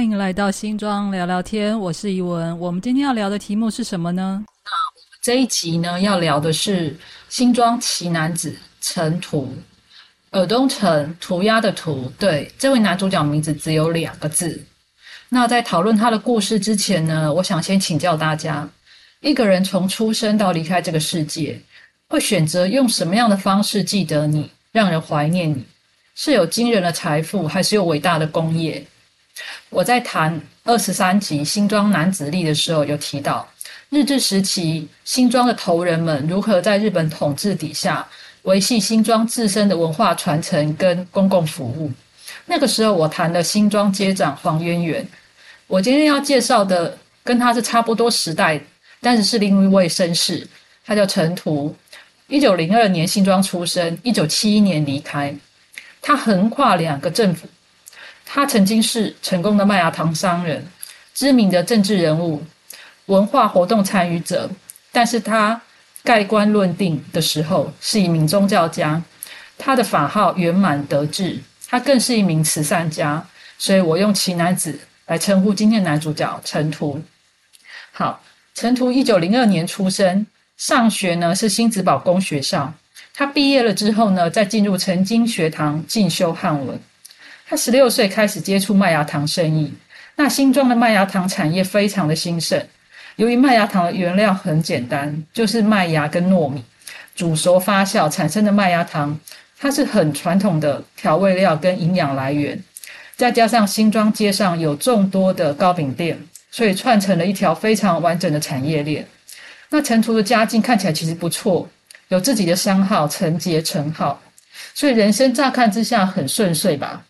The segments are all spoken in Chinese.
欢迎来到新庄聊聊天，我是怡文。我们今天要聊的题目是什么呢？那我们这一集呢，要聊的是新庄奇男子陈图，尔东城涂鸦的涂。对，这位男主角名字只有两个字。那在讨论他的故事之前呢，我想先请教大家：一个人从出生到离开这个世界，会选择用什么样的方式记得你，让人怀念你？是有惊人的财富，还是有伟大的工业？我在谈二十三集新庄男子力的时候，有提到日治时期新庄的头人们如何在日本统治底下维系新庄自身的文化传承跟公共服务。那个时候，我谈了新庄街长黄渊源。我今天要介绍的跟他是差不多时代，但是是另一位绅士，他叫陈图。一九零二年新庄出生，一九七一年离开。他横跨两个政府。他曾经是成功的麦芽糖商人，知名的政治人物，文化活动参与者。但是他盖棺论定的时候是一名宗教家。他的法号圆满得志，他更是一名慈善家。所以我用奇男子来称呼今天男主角陈图。好，陈图一九零二年出生，上学呢是新子宝公学校。他毕业了之后呢，再进入曾经学堂进修汉文。他十六岁开始接触麦芽糖生意，那新庄的麦芽糖产业非常的兴盛。由于麦芽糖的原料很简单，就是麦芽跟糯米煮熟发酵产生的麦芽糖，它是很传统的调味料跟营养来源。再加上新庄街上有众多的糕饼店，所以串成了一条非常完整的产业链。那陈图的家境看起来其实不错，有自己的商号陈杰陈号，所以人生乍看之下很顺遂吧。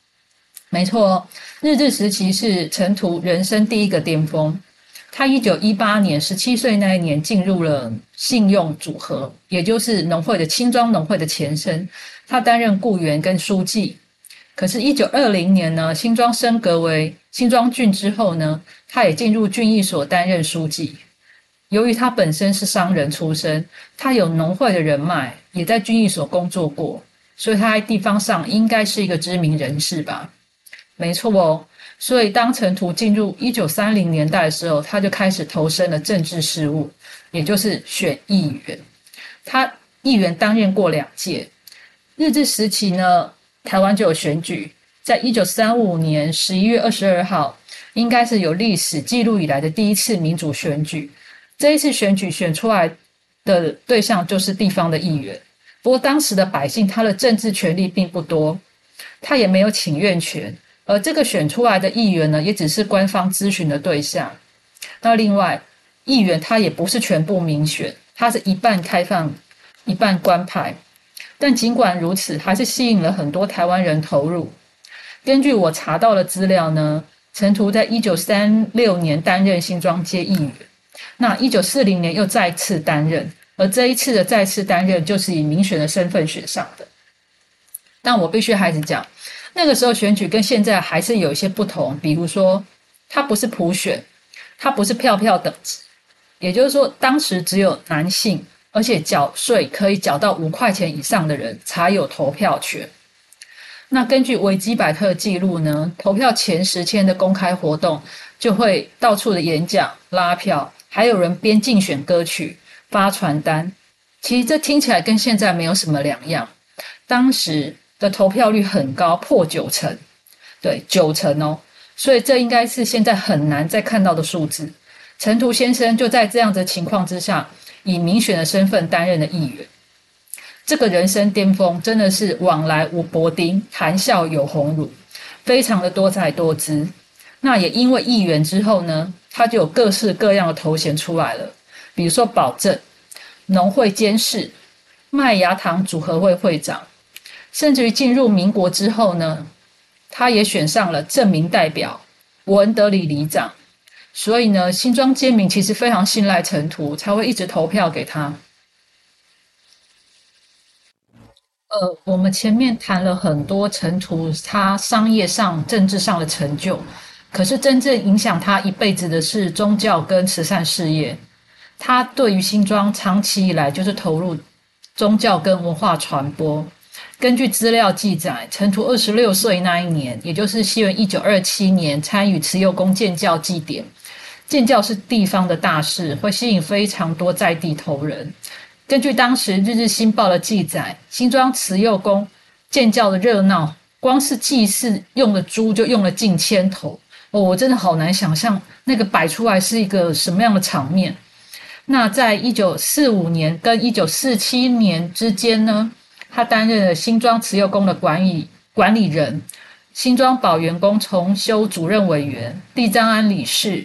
没错，日治时期是陈图人生第一个巅峰。他一九一八年十七岁那一年进入了信用组合，也就是农会的青庄农会的前身。他担任雇员跟书记。可是，一九二零年呢，新庄升格为新庄郡之后呢，他也进入郡役所担任书记。由于他本身是商人出身，他有农会的人脉，也在郡役所工作过，所以他在地方上应该是一个知名人士吧。没错哦，所以当陈图进入一九三零年代的时候，他就开始投身了政治事务，也就是选议员。他议员担任过两届。日治时期呢，台湾就有选举，在一九三五年十一月二十二号，应该是有历史记录以来的第一次民主选举。这一次选举选出来的对象就是地方的议员。不过当时的百姓，他的政治权利并不多，他也没有请愿权。而这个选出来的议员呢，也只是官方咨询的对象。那另外，议员他也不是全部民选，他是一半开放，一半官派。但尽管如此，还是吸引了很多台湾人投入。根据我查到的资料呢，陈图在一九三六年担任新庄街议员，那一九四零年又再次担任，而这一次的再次担任就是以民选的身份选上的。但我必须还是讲。那个时候选举跟现在还是有一些不同，比如说，它不是普选，它不是票票等值，也就是说，当时只有男性，而且缴税可以缴到五块钱以上的人才有投票权。那根据维基百科记录呢，投票前十天的公开活动就会到处的演讲、拉票，还有人编竞选歌曲、发传单。其实这听起来跟现在没有什么两样，当时。的投票率很高，破九成，对，九成哦，所以这应该是现在很难再看到的数字。陈图先生就在这样的情况之下，以民选的身份担任了议员。这个人生巅峰真的是往来无薄丁，谈笑有鸿儒，非常的多才多姿。那也因为议员之后呢，他就有各式各样的头衔出来了，比如说保证农会监事、麦芽糖组合会会长。甚至于进入民国之后呢，他也选上了证明代表文德里里长，所以呢，新庄街民其实非常信赖陈图，才会一直投票给他。呃，我们前面谈了很多陈图他商业上、政治上的成就，可是真正影响他一辈子的是宗教跟慈善事业。他对于新庄长期以来就是投入宗教跟文化传播。根据资料记载，陈图二十六岁那一年，也就是西元一九二七年，参与慈幼宫建教祭典。建教是地方的大事，会吸引非常多在地头人。根据当时《日日新报》的记载，新庄慈幼宫建教的热闹，光是祭祀用的猪就用了近千头。哦，我真的好难想象那个摆出来是一个什么样的场面。那在一九四五年跟一九四七年之间呢，他担任了新庄慈幼宫的管理管理人、新庄宝元宫重修主任委员、地藏庵理事、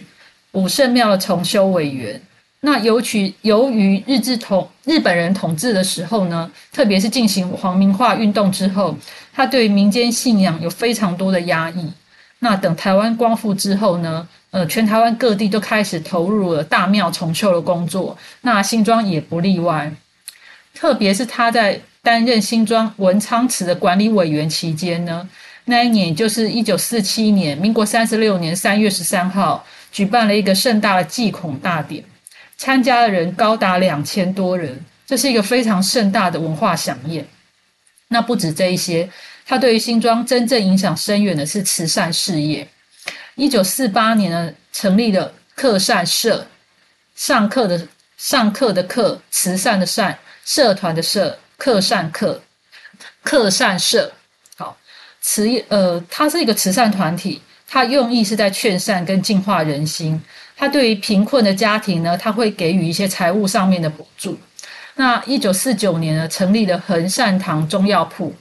武圣庙的重修委员。那由于由于日治统日本人统治的时候呢，特别是进行皇民化运动之后，他对民间信仰有非常多的压抑。那等台湾光复之后呢，呃，全台湾各地都开始投入了大庙重修的工作，那新庄也不例外。特别是他在担任新庄文昌祠的管理委员期间呢，那一年就是一九四七年，民国三十六年三月十三号，举办了一个盛大的祭孔大典，参加的人高达两千多人，这是一个非常盛大的文化飨宴。那不止这一些。他对于新庄真正影响深远的是慈善事业。一九四八年呢，成立了课善社，上课的上课的课，慈善的善，社团的社，客善客，客善社。好，慈呃，它是一个慈善团体，它用意是在劝善跟净化人心。它对于贫困的家庭呢，它会给予一些财务上面的补助。那一九四九年呢，成立了恒善堂中药铺。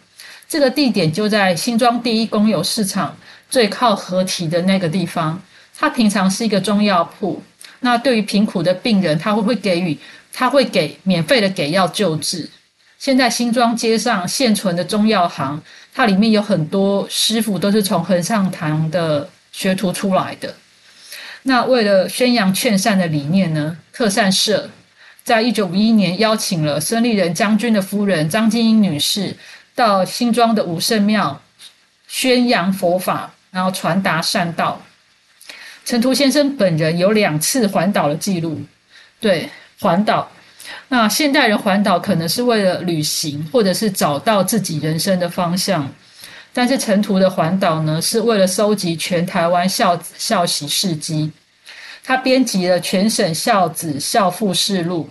这个地点就在新庄第一公有市场最靠河堤的那个地方。它平常是一个中药铺，那对于贫苦的病人，他会会给予，他会给免费的给药救治。现在新庄街上现存的中药行，它里面有很多师傅都是从恒上堂的学徒出来的。那为了宣扬劝善的理念呢，特善社在一九五一年邀请了孙立人将军的夫人张金英女士。到新庄的武圣庙宣扬佛法，然后传达善道。陈图先生本人有两次环岛的记录，对环岛。那现代人环岛可能是为了旅行，或者是找到自己人生的方向。但是陈图的环岛呢，是为了收集全台湾孝子孝媳事迹。他编辑了全省孝子孝妇事录，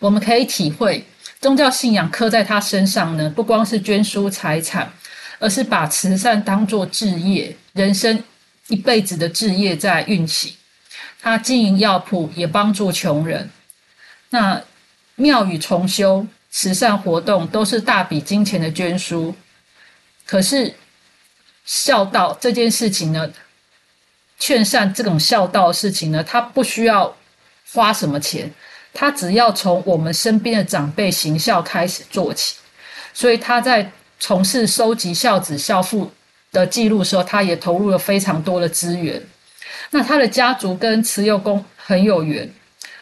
我们可以体会。宗教信仰刻在他身上呢，不光是捐书财产，而是把慈善当作置业，人生一辈子的置业在运行。他经营药铺，也帮助穷人。那庙宇重修、慈善活动都是大笔金钱的捐书。可是孝道这件事情呢，劝善这种孝道的事情呢，他不需要花什么钱。他只要从我们身边的长辈行孝开始做起，所以他在从事收集孝子孝父的记录时候，他也投入了非常多的资源。那他的家族跟慈幼宫很有缘。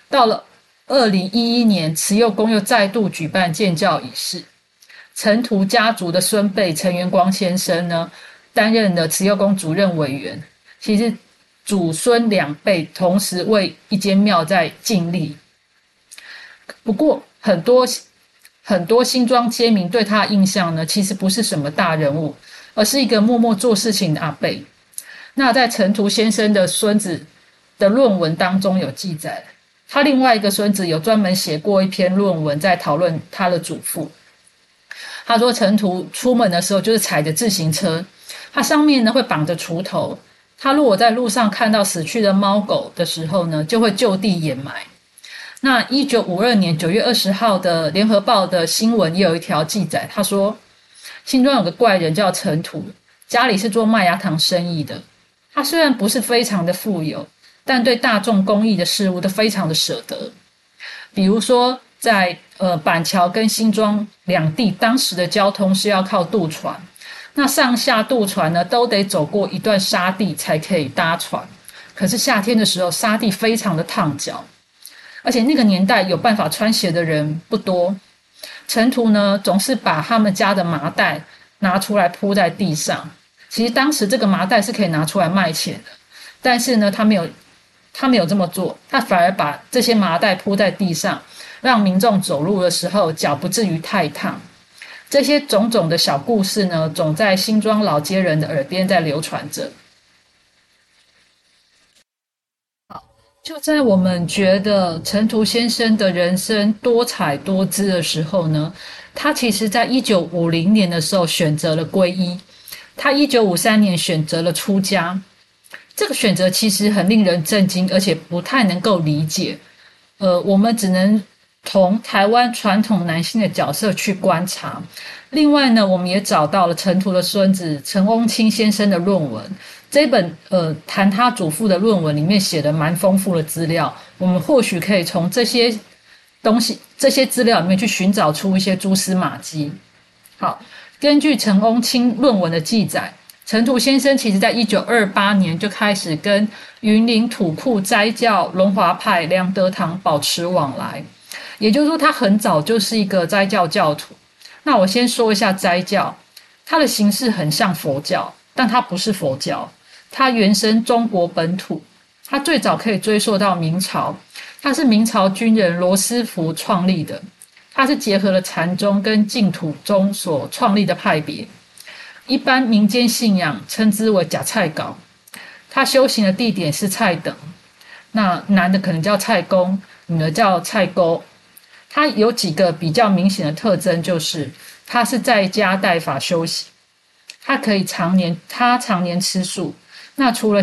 到了二零一一年，慈幼宫又再度举办建教仪式，陈图家族的孙辈陈元光先生呢，担任了慈幼宫主任委员。其实祖孙两辈同时为一间庙在尽力。不过，很多很多新庄街民对他的印象呢，其实不是什么大人物，而是一个默默做事情的阿贝。那在陈图先生的孙子的论文当中有记载，他另外一个孙子有专门写过一篇论文，在讨论他的祖父。他说，陈图出门的时候就是踩着自行车，他上面呢会绑着锄头。他如果在路上看到死去的猫狗的时候呢，就会就地掩埋。那一九五二年九月二十号的联合报的新闻也有一条记载，他说，新庄有个怪人叫陈土，家里是做麦芽糖生意的。他虽然不是非常的富有，但对大众公益的事物都非常的舍得。比如说，在呃板桥跟新庄两地，当时的交通是要靠渡船，那上下渡船呢，都得走过一段沙地才可以搭船。可是夏天的时候，沙地非常的烫脚。而且那个年代有办法穿鞋的人不多，陈图呢总是把他们家的麻袋拿出来铺在地上。其实当时这个麻袋是可以拿出来卖钱的，但是呢他没有，他没有这么做，他反而把这些麻袋铺在地上，让民众走路的时候脚不至于太烫。这些种种的小故事呢，总在新庄老街人的耳边在流传着。好，就在我们觉得陈图先生的人生多彩多姿的时候呢，他其实在一九五零年的时候选择了皈依，他一九五三年选择了出家。这个选择其实很令人震惊，而且不太能够理解。呃，我们只能从台湾传统男性的角色去观察。另外呢，我们也找到了陈图的孙子陈翁清先生的论文。这本呃谈他祖父的论文里面写的蛮丰富的资料，我们或许可以从这些东西、这些资料里面去寻找出一些蛛丝马迹。好，根据陈翁清论文的记载。陈土先生其实在一九二八年就开始跟云林土库斋教龙华派梁德堂保持往来，也就是说，他很早就是一个斋教教徒。那我先说一下斋教，它的形式很像佛教，但它不是佛教，它原生中国本土，它最早可以追溯到明朝，它是明朝军人罗斯福创立的，它是结合了禅宗跟净土宗所创立的派别。一般民间信仰称之为假菜稿，他修行的地点是菜等，那男的可能叫菜公，女的叫菜沟。他有几个比较明显的特征，就是他是在家带法修行，他可以常年他常年吃素。那除了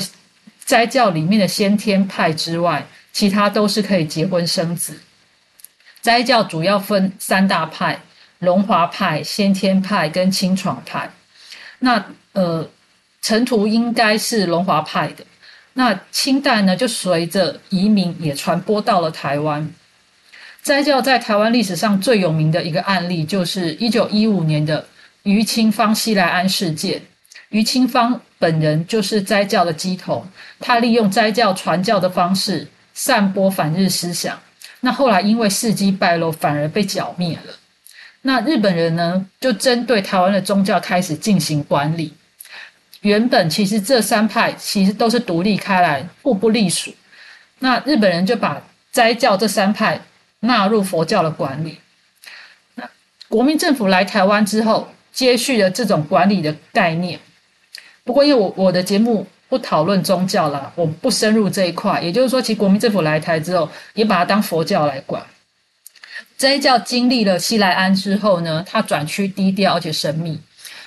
斋教里面的先天派之外，其他都是可以结婚生子。斋教主要分三大派：龙华派、先天派跟清爽派。那呃，陈图应该是龙华派的。那清代呢，就随着移民也传播到了台湾。斋教在台湾历史上最有名的一个案例，就是一九一五年的余清芳西来安事件。余清芳本人就是斋教的基头，他利用斋教传教的方式散播反日思想。那后来因为事迹败露，反而被剿灭了。那日本人呢，就针对台湾的宗教开始进行管理。原本其实这三派其实都是独立开来，互不隶属。那日本人就把斋教这三派纳入佛教的管理。那国民政府来台湾之后，接续了这种管理的概念。不过因为我我的节目不讨论宗教啦，我不深入这一块。也就是说，其实国民政府来台之后，也把它当佛教来管。斋教经历了西来安之后呢，他转趋低调而且神秘，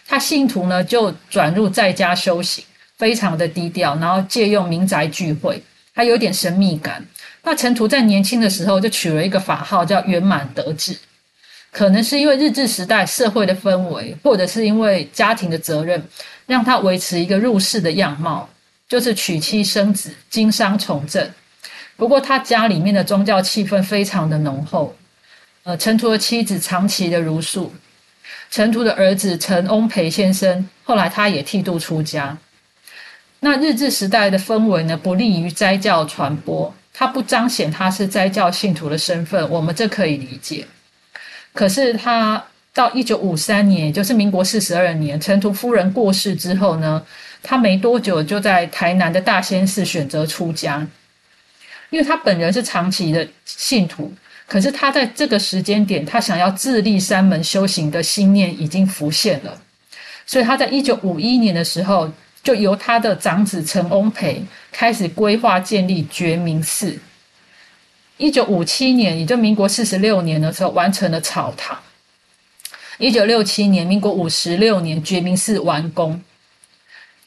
他信徒呢就转入在家修行，非常的低调，然后借用民宅聚会，他有点神秘感。那陈图在年轻的时候就取了一个法号叫圆满得志，可能是因为日治时代社会的氛围，或者是因为家庭的责任，让他维持一个入世的样貌，就是娶妻生子，经商从政。不过他家里面的宗教气氛非常的浓厚。呃，陈图的妻子长期的如素，陈图的儿子陈翁培先生，后来他也剃度出家。那日治时代的氛围呢，不利于斋教传播，他不彰显他是斋教信徒的身份，我们这可以理解。可是他到一九五三年，就是民国四十二年，陈图夫人过世之后呢，他没多久就在台南的大仙寺选择出家，因为他本人是长期的信徒。可是他在这个时间点，他想要自立山门修行的心念已经浮现了，所以他在一九五一年的时候，就由他的长子陈翁培开始规划建立觉明寺。一九五七年，也就民国四十六年的时候，完成了草堂。一九六七年，民国五十六年，觉明寺完工。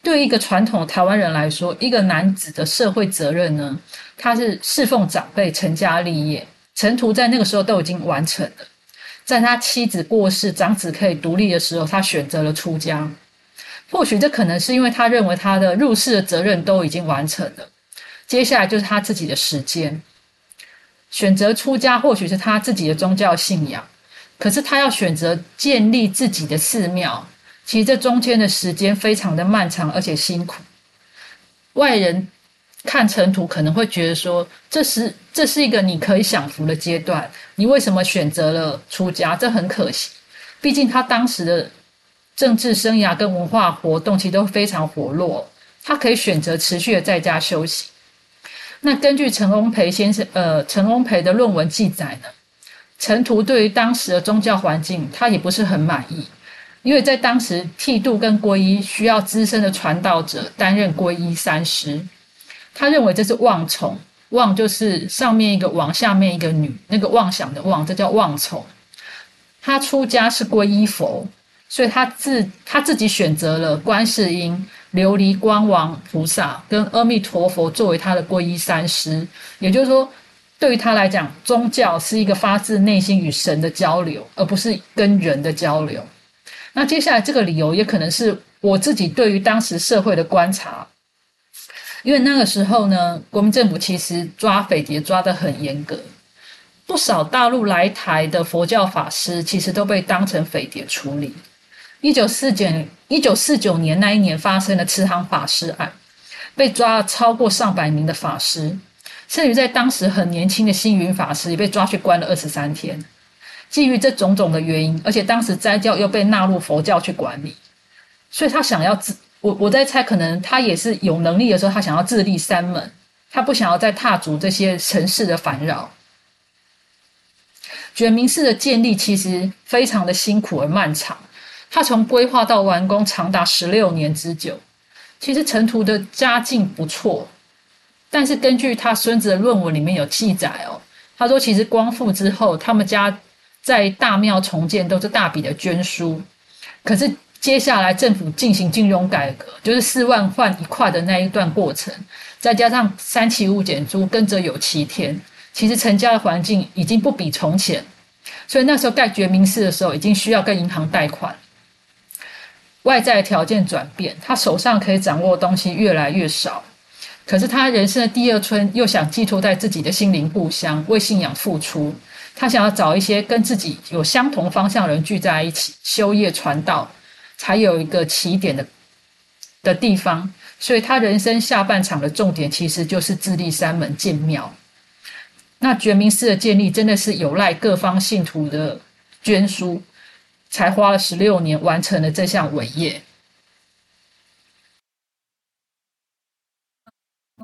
对一个传统台湾人来说，一个男子的社会责任呢，他是侍奉长辈、成家立业。陈图在那个时候都已经完成了，在他妻子过世、长子可以独立的时候，他选择了出家。或许这可能是因为他认为他的入世的责任都已经完成了，接下来就是他自己的时间。选择出家或许是他自己的宗教信仰，可是他要选择建立自己的寺庙，其实这中间的时间非常的漫长而且辛苦。外人。看尘土可能会觉得说，这是这是一个你可以享福的阶段。你为什么选择了出家？这很可惜。毕竟他当时的政治生涯跟文化活动其实都非常活络，他可以选择持续的在家修行。那根据陈翁培先生，呃，陈翁培的论文记载呢，陈图对于当时的宗教环境，他也不是很满意，因为在当时剃度跟皈依需要资深的传道者担任皈依三师，他认为这是妄从，妄就是上面一个王，下面一个女，那个妄想的妄，这叫妄从。他出家是皈依佛，所以他自他自己选择了观世音、琉璃光王菩萨跟阿弥陀佛作为他的皈依三师，也就是说。对于他来讲，宗教是一个发自内心与神的交流，而不是跟人的交流。那接下来这个理由也可能是我自己对于当时社会的观察，因为那个时候呢，国民政府其实抓匪谍抓得很严格，不少大陆来台的佛教法师其实都被当成匪谍处理。一九四九一九四九年那一年发生的慈航法师案，被抓了超过上百名的法师。甚至在当时很年轻的星云法师也被抓去关了二十三天。基于这种种的原因，而且当时斋教又被纳入佛教去管理，所以他想要自我我在猜，可能他也是有能力的时候，他想要自立三门，他不想要再踏足这些城市的烦扰。觉明寺的建立其实非常的辛苦而漫长，他从规划到完工长达十六年之久。其实陈图的家境不错。但是根据他孙子的论文里面有记载哦，他说其实光复之后，他们家在大庙重建都是大笔的捐书，可是接下来政府进行金融改革，就是四万换一块的那一段过程，再加上三期物减租跟着有七天，其实陈家的环境已经不比从前，所以那时候盖觉明寺的时候，已经需要跟银行贷款，外在条件转变，他手上可以掌握的东西越来越少。可是他人生的第二春又想寄托在自己的心灵故乡，为信仰付出。他想要找一些跟自己有相同方向的人聚在一起，修业传道，才有一个起点的的地方。所以他人生下半场的重点其实就是自立山门建庙。那觉明寺的建立真的是有赖各方信徒的捐书，才花了十六年完成了这项伟业。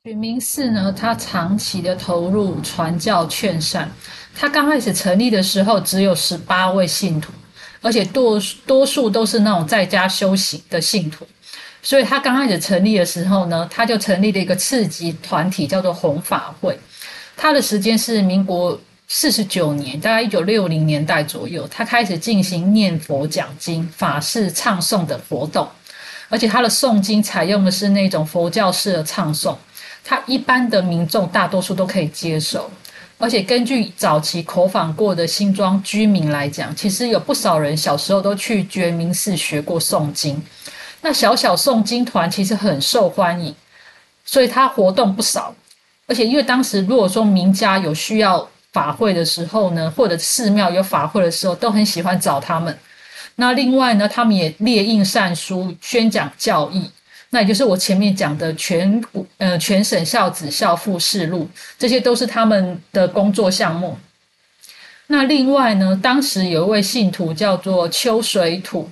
觉明寺呢，他长期的投入传教劝善。他刚开始成立的时候，只有十八位信徒，而且多多数都是那种在家修行的信徒。所以他刚开始成立的时候呢，他就成立了一个次级团体，叫做弘法会。他的时间是民国四十九年，大概一九六零年代左右，他开始进行念佛讲经、法事唱诵的活动，而且他的诵经采用的是那种佛教式的唱诵。他一般的民众大多数都可以接受，而且根据早期口访过的新庄居民来讲，其实有不少人小时候都去觉明寺学过诵经。那小小诵经团其实很受欢迎，所以他活动不少。而且因为当时如果说名家有需要法会的时候呢，或者寺庙有法会的时候，都很喜欢找他们。那另外呢，他们也列印善书，宣讲教义。那也就是我前面讲的全国呃全省孝子孝妇事录，这些都是他们的工作项目。那另外呢，当时有一位信徒叫做邱水土，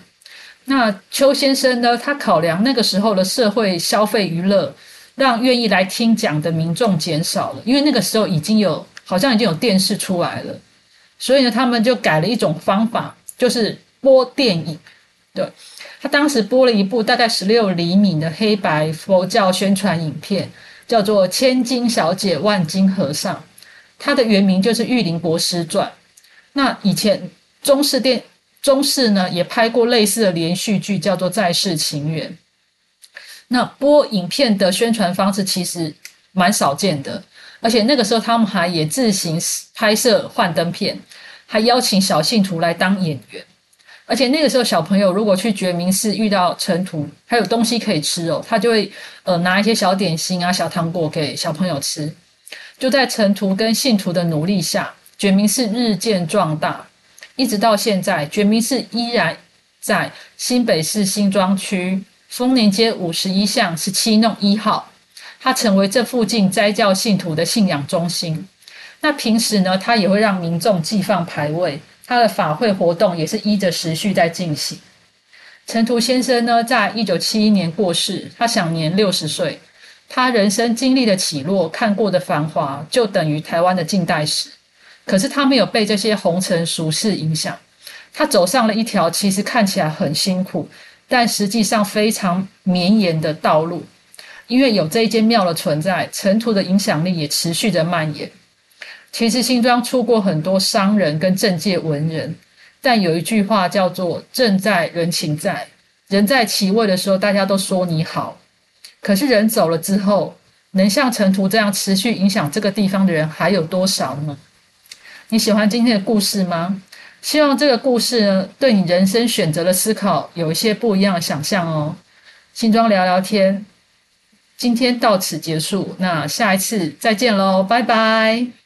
那邱先生呢，他考量那个时候的社会消费娱乐，让愿意来听讲的民众减少了，因为那个时候已经有好像已经有电视出来了，所以呢，他们就改了一种方法，就是播电影，对。他当时播了一部大概十六厘米的黑白佛教宣传影片，叫做《千金小姐万金和尚》，它的原名就是《玉林国师传》。那以前中视电中视呢也拍过类似的连续剧，叫做《在世情缘》。那播影片的宣传方式其实蛮少见的，而且那个时候他们还也自行拍摄幻灯片，还邀请小信徒来当演员。而且那个时候，小朋友如果去觉明寺遇到尘土，还有东西可以吃哦，他就会呃拿一些小点心啊、小糖果给小朋友吃。就在尘土跟信徒的努力下，觉明寺日渐壮大，一直到现在，觉明寺依然在新北市新庄区丰年街五十一巷十七弄一号，它成为这附近斋教信徒的信仰中心。那平时呢，他也会让民众寄放牌位。他的法会活动也是依着时序在进行。陈图先生呢，在一九七一年过世，他享年六十岁。他人生经历的起落，看过的繁华，就等于台湾的近代史。可是他没有被这些红尘俗世影响，他走上了一条其实看起来很辛苦，但实际上非常绵延的道路。因为有这一间庙的存在，尘土的影响力也持续的蔓延。其实新庄出过很多商人跟政界文人，但有一句话叫做“政在人情在”，人在其位的时候，大家都说你好。可是人走了之后，能像尘土这样持续影响这个地方的人还有多少呢？你喜欢今天的故事吗？希望这个故事呢，对你人生选择的思考有一些不一样的想象哦。新庄聊聊天，今天到此结束，那下一次再见喽，拜拜。